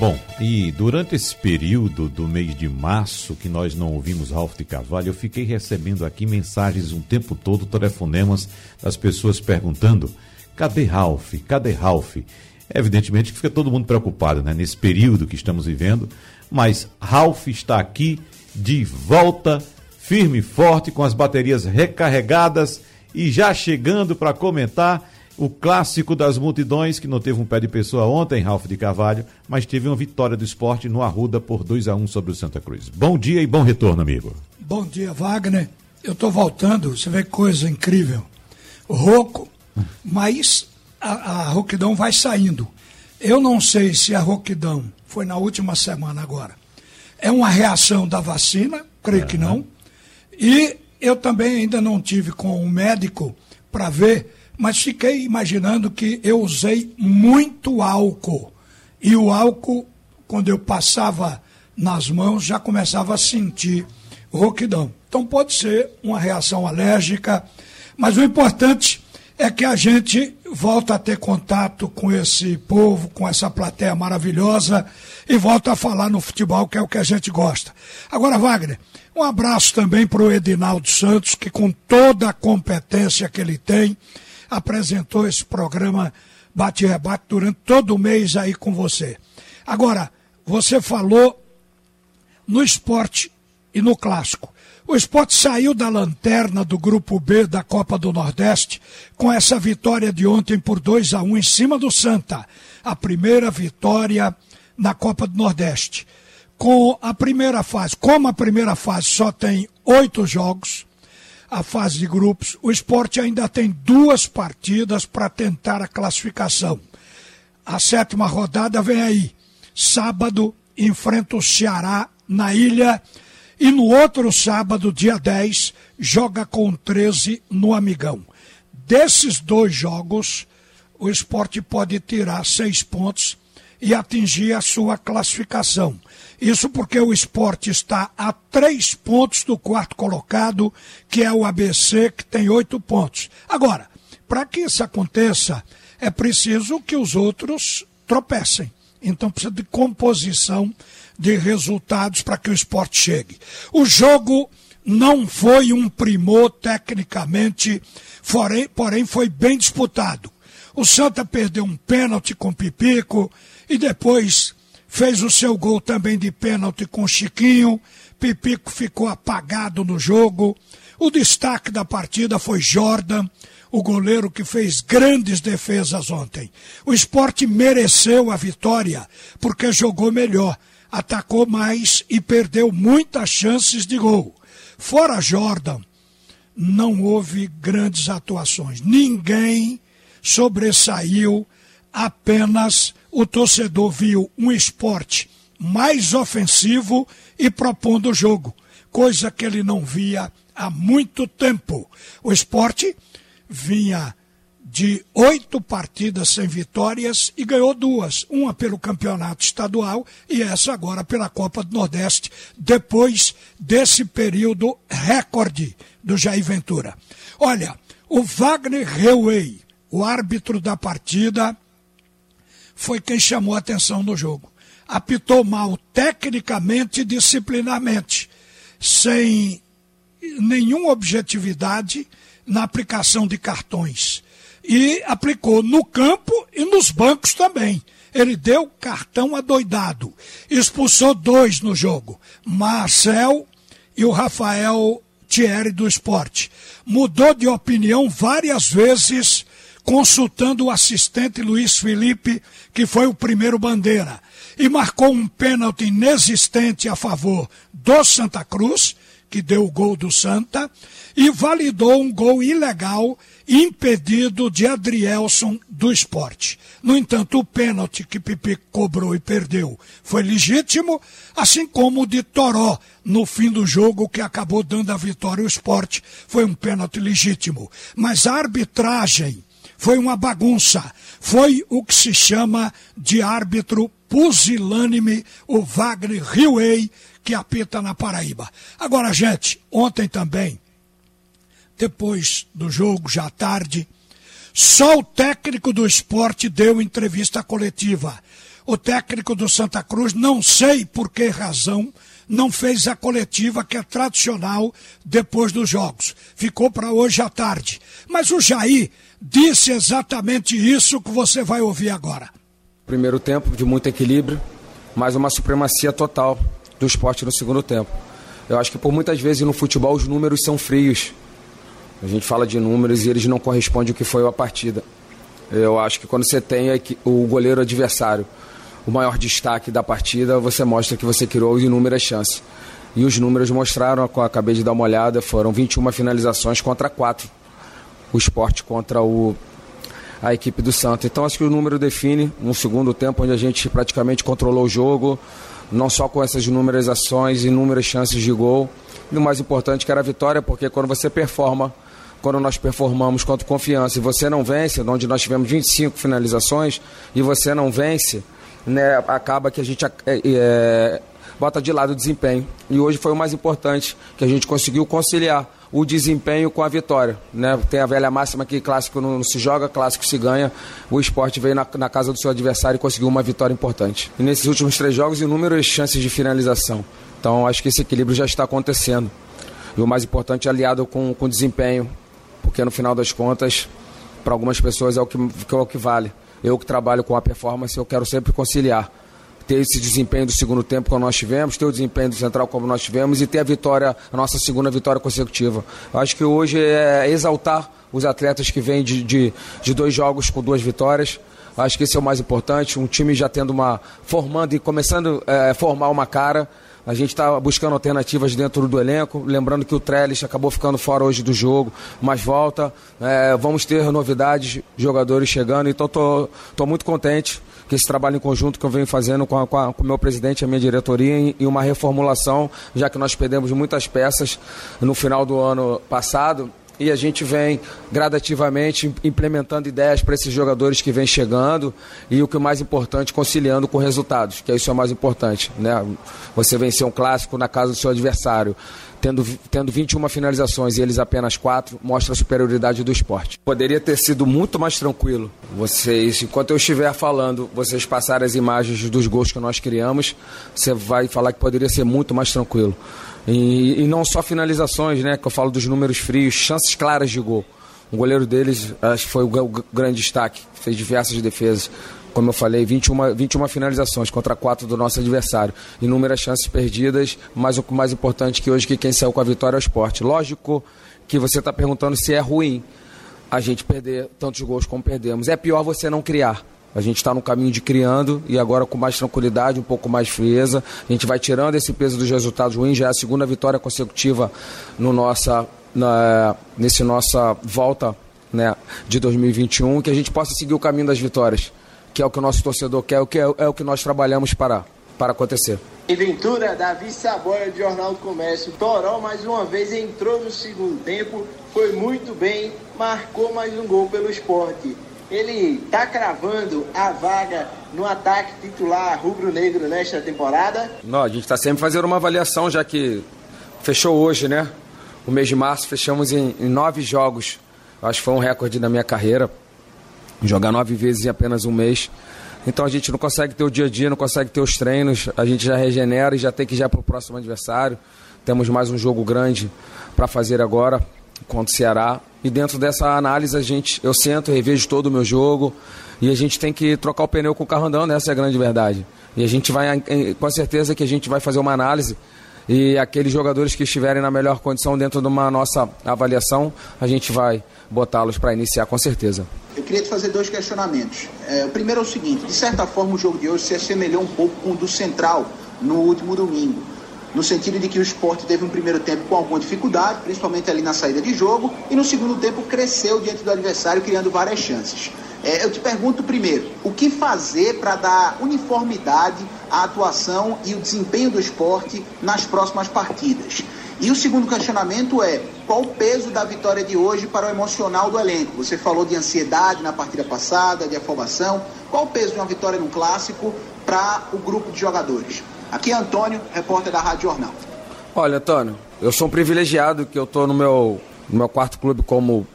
Bom, e durante esse período do mês de março que nós não ouvimos Ralph de Carvalho, eu fiquei recebendo aqui mensagens um tempo todo, telefonemas das pessoas perguntando: cadê Ralph? Cadê Ralph? Evidentemente que fica todo mundo preocupado né, nesse período que estamos vivendo, mas Ralph está aqui de volta, firme e forte, com as baterias recarregadas e já chegando para comentar o clássico das multidões, que não teve um pé de pessoa ontem, Ralph de Carvalho, mas teve uma vitória do esporte no Arruda por 2 a 1 sobre o Santa Cruz. Bom dia e bom retorno, amigo. Bom dia, Wagner. Eu estou voltando, você vê que coisa incrível. Rouco, mas a, a rouquidão vai saindo. Eu não sei se a rouquidão foi na última semana agora. É uma reação da vacina, creio é, que não. E eu também ainda não tive com um médico para ver mas fiquei imaginando que eu usei muito álcool. E o álcool, quando eu passava nas mãos, já começava a sentir rouquidão. Então pode ser uma reação alérgica, mas o importante é que a gente volta a ter contato com esse povo, com essa plateia maravilhosa e volta a falar no futebol, que é o que a gente gosta. Agora, Wagner, um abraço também para o Edinaldo Santos, que com toda a competência que ele tem, apresentou esse programa Bate Rebate durante todo o mês aí com você. Agora, você falou no esporte e no clássico. O esporte saiu da lanterna do grupo B da Copa do Nordeste com essa vitória de ontem por 2 a 1 em cima do Santa. A primeira vitória na Copa do Nordeste. Com a primeira fase, como a primeira fase só tem oito jogos, a fase de grupos, o esporte ainda tem duas partidas para tentar a classificação. A sétima rodada vem aí. Sábado enfrenta o Ceará na ilha. E no outro sábado, dia 10, joga com 13 no Amigão. Desses dois jogos, o esporte pode tirar seis pontos e atingir a sua classificação. Isso porque o esporte está a três pontos do quarto colocado, que é o ABC, que tem oito pontos. Agora, para que isso aconteça, é preciso que os outros tropecem. Então precisa de composição de resultados para que o esporte chegue. O jogo não foi um primor tecnicamente, porém, porém foi bem disputado. O Santa perdeu um pênalti com Pipico e depois fez o seu gol também de pênalti com Chiquinho. Pipico ficou apagado no jogo. O destaque da partida foi Jordan, o goleiro que fez grandes defesas ontem. O esporte mereceu a vitória porque jogou melhor, atacou mais e perdeu muitas chances de gol. Fora Jordan, não houve grandes atuações. Ninguém sobressaiu apenas o torcedor viu um esporte mais ofensivo e propondo o jogo, coisa que ele não via há muito tempo. O esporte vinha de oito partidas sem vitórias e ganhou duas, uma pelo campeonato estadual e essa agora pela Copa do Nordeste, depois desse período recorde do Jair Ventura. Olha, o Wagner Rewey, o árbitro da partida, foi quem chamou atenção no jogo. Apitou mal tecnicamente e disciplinarmente, sem nenhuma objetividade na aplicação de cartões. E aplicou no campo e nos bancos também. Ele deu cartão adoidado. Expulsou dois no jogo: Marcel e o Rafael Thierry do esporte. Mudou de opinião várias vezes consultando o assistente Luiz Felipe, que foi o primeiro bandeira, e marcou um pênalti inexistente a favor do Santa Cruz, que deu o gol do Santa, e validou um gol ilegal impedido de Adrielson do esporte. No entanto, o pênalti que Pipi cobrou e perdeu foi legítimo, assim como o de Toró no fim do jogo que acabou dando a vitória ao esporte. Foi um pênalti legítimo. Mas a arbitragem foi uma bagunça. Foi o que se chama de árbitro pusilânime, o Wagner Riway, que apita na Paraíba. Agora, gente, ontem também, depois do jogo, já tarde, Só o técnico do esporte deu entrevista coletiva. O técnico do Santa Cruz, não sei por que razão, não fez a coletiva que é tradicional depois dos jogos. Ficou para hoje à tarde. Mas o Jair disse exatamente isso que você vai ouvir agora. Primeiro tempo de muito equilíbrio, mas uma supremacia total do esporte no segundo tempo. Eu acho que por muitas vezes no futebol os números são frios. A gente fala de números e eles não correspondem ao que foi a partida. Eu acho que quando você tem o goleiro adversário, o maior destaque da partida, você mostra que você criou inúmeras chances. E os números mostraram, acabei de dar uma olhada, foram 21 finalizações contra 4. O esporte contra o, a equipe do Santos. Então acho que o número define um segundo tempo onde a gente praticamente controlou o jogo, não só com essas inúmeras ações, inúmeras chances de gol. E o mais importante que era a vitória, porque quando você performa, quando nós performamos contra confiança e você não vence, onde nós tivemos 25 finalizações e você não vence, né, acaba que a gente é, é, bota de lado o desempenho. E hoje foi o mais importante, que a gente conseguiu conciliar o desempenho com a vitória. Né? Tem a velha máxima que clássico não, se joga, clássico se ganha. O esporte veio na, na, casa do seu adversário e conseguiu uma vitória importante. E nesses últimos três jogos, inúmeras chances de finalização. Então acho que esse equilíbrio já está acontecendo. E o mais importante aliado com, com desempenho, porque no final das contas, para algumas pessoas é o que, é o que vale. Eu que trabalho com a performance, eu quero sempre conciliar ter esse desempenho do segundo tempo como nós tivemos, ter o desempenho do central como nós tivemos e ter a vitória, a nossa segunda vitória consecutiva. acho que hoje é exaltar os atletas que vêm de, de, de dois jogos com duas vitórias. Acho que esse é o mais importante. Um time já tendo uma. formando e começando a é, formar uma cara. A gente está buscando alternativas dentro do elenco. Lembrando que o Trellis acabou ficando fora hoje do jogo, mas volta. É, vamos ter novidades, jogadores chegando. Então estou muito contente que esse trabalho em conjunto que eu venho fazendo com, a, com, o meu presidente e a minha diretoria em, em uma reformulação, já que nós perdemos muitas peças no final do ano passado e a gente vem gradativamente implementando ideias para esses jogadores que vêm chegando e o que é mais importante, conciliando com resultados, que isso é o mais importante. Né? Você vencer um clássico na casa do seu adversário tendo, tendo 21 finalizações e eles apenas 4, mostra a superioridade do esporte. Poderia ter sido muito mais tranquilo. Vocês, enquanto eu estiver falando, vocês passarem as imagens dos gols que nós criamos, você vai falar que poderia ser muito mais tranquilo. E, e não só finalizações, né? Que eu falo dos números frios, chances claras de gol. O goleiro deles, acho que foi o grande destaque, fez diversas defesas como eu falei, 21, 21 finalizações contra 4 do nosso adversário. Inúmeras chances perdidas, mas o mais importante que hoje que quem saiu com a vitória é o esporte. Lógico que você está perguntando se é ruim a gente perder tantos gols como perdemos. É pior você não criar. A gente está no caminho de criando e agora com mais tranquilidade, um pouco mais frieza. A gente vai tirando esse peso dos resultados ruins. Já é a segunda vitória consecutiva no nossa, na, nesse nossa volta né, de 2021. Que a gente possa seguir o caminho das vitórias que é o que o nosso torcedor quer, que é, é o que nós trabalhamos para, para acontecer. Em Ventura, Davi Saboia, do Jornal do Comércio. Toró, mais uma vez, entrou no segundo tempo, foi muito bem, marcou mais um gol pelo esporte. Ele está cravando a vaga no ataque titular rubro-negro nesta temporada? Não, a gente está sempre fazendo uma avaliação, já que fechou hoje, né? O mês de março fechamos em, em nove jogos. Acho que foi um recorde da minha carreira jogar nove vezes em apenas um mês. Então a gente não consegue ter o dia a dia, não consegue ter os treinos, a gente já regenera e já tem que ir já para o próximo adversário. Temos mais um jogo grande para fazer agora contra o Ceará. E dentro dessa análise a gente, eu sento, revejo todo o meu jogo e a gente tem que trocar o pneu com o carro andando, essa é a grande verdade. E a gente vai, com certeza que a gente vai fazer uma análise e aqueles jogadores que estiverem na melhor condição dentro de uma nossa avaliação, a gente vai botá-los para iniciar com certeza. Eu queria te fazer dois questionamentos. É, o primeiro é o seguinte: de certa forma, o jogo de hoje se assemelhou um pouco com o do Central no último domingo. No sentido de que o esporte teve um primeiro tempo com alguma dificuldade, principalmente ali na saída de jogo, e no segundo tempo cresceu diante do adversário, criando várias chances. É, eu te pergunto primeiro, o que fazer para dar uniformidade à atuação e o desempenho do esporte nas próximas partidas? E o segundo questionamento é: qual o peso da vitória de hoje para o emocional do elenco? Você falou de ansiedade na partida passada, de afobação. Qual o peso de uma vitória no clássico para o grupo de jogadores? Aqui é Antônio, repórter da Rádio Jornal. Olha, Antônio, eu sou um privilegiado que eu estou no meu, no meu quarto clube como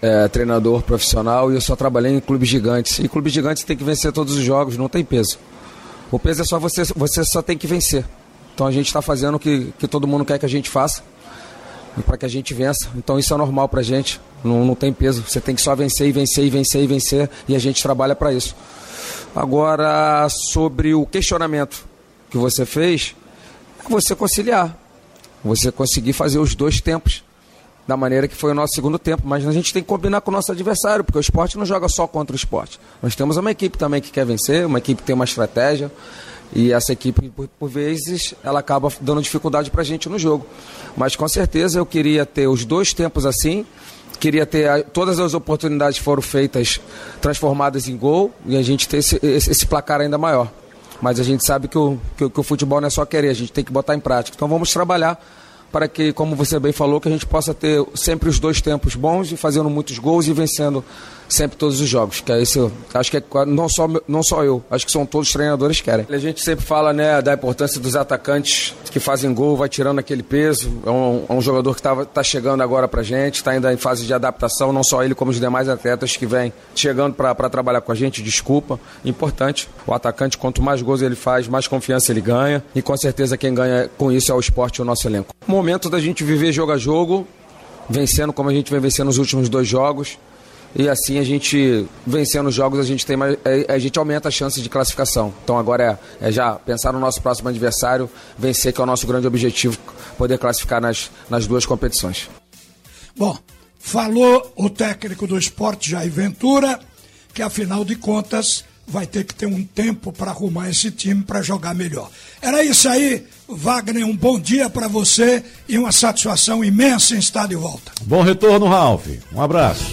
é, treinador profissional e eu só trabalhei em clubes gigantes. E clubes gigantes tem que vencer todos os jogos, não tem peso. O peso é só você, você só tem que vencer. Então a gente está fazendo o que, que todo mundo quer que a gente faça para que a gente vença. Então isso é normal para a gente, não, não tem peso. Você tem que só vencer e vencer e vencer e vencer e a gente trabalha para isso. Agora, sobre o questionamento que você fez, é você conciliar. Você conseguir fazer os dois tempos da maneira que foi o nosso segundo tempo. Mas a gente tem que combinar com o nosso adversário, porque o esporte não joga só contra o esporte. Nós temos uma equipe também que quer vencer, uma equipe que tem uma estratégia. E essa equipe, por, por vezes, ela acaba dando dificuldade para a gente no jogo. Mas com certeza eu queria ter os dois tempos assim. Queria ter todas as oportunidades foram feitas, transformadas em gol, e a gente ter esse, esse, esse placar ainda maior. Mas a gente sabe que o, que, que o futebol não é só querer, a gente tem que botar em prática. Então vamos trabalhar para que, como você bem falou, que a gente possa ter sempre os dois tempos bons e fazendo muitos gols e vencendo sempre todos os jogos. Que é isso, acho que é, não, só, não só eu, acho que são todos os treinadores que querem. A gente sempre fala né, da importância dos atacantes que fazem gol, vai tirando aquele peso. É um, é um jogador que está tá chegando agora para a gente, está ainda em fase de adaptação, não só ele, como os demais atletas que vêm chegando para trabalhar com a gente. Desculpa, importante. O atacante, quanto mais gols ele faz, mais confiança ele ganha. E com certeza quem ganha com isso é o esporte e o nosso elenco. Momento da gente viver jogo a jogo, vencendo como a gente vem vencendo nos últimos dois jogos e assim a gente vencendo os jogos a gente tem mais, é, a gente aumenta a chance de classificação. Então agora é, é, já pensar no nosso próximo adversário, vencer que é o nosso grande objetivo, poder classificar nas, nas duas competições. Bom, falou o técnico do esporte Jair Ventura que afinal de contas vai ter que ter um tempo para arrumar esse time para jogar melhor. Era isso aí, Wagner, um bom dia para você e uma satisfação imensa em estar de volta. Bom retorno, Ralf. Um abraço.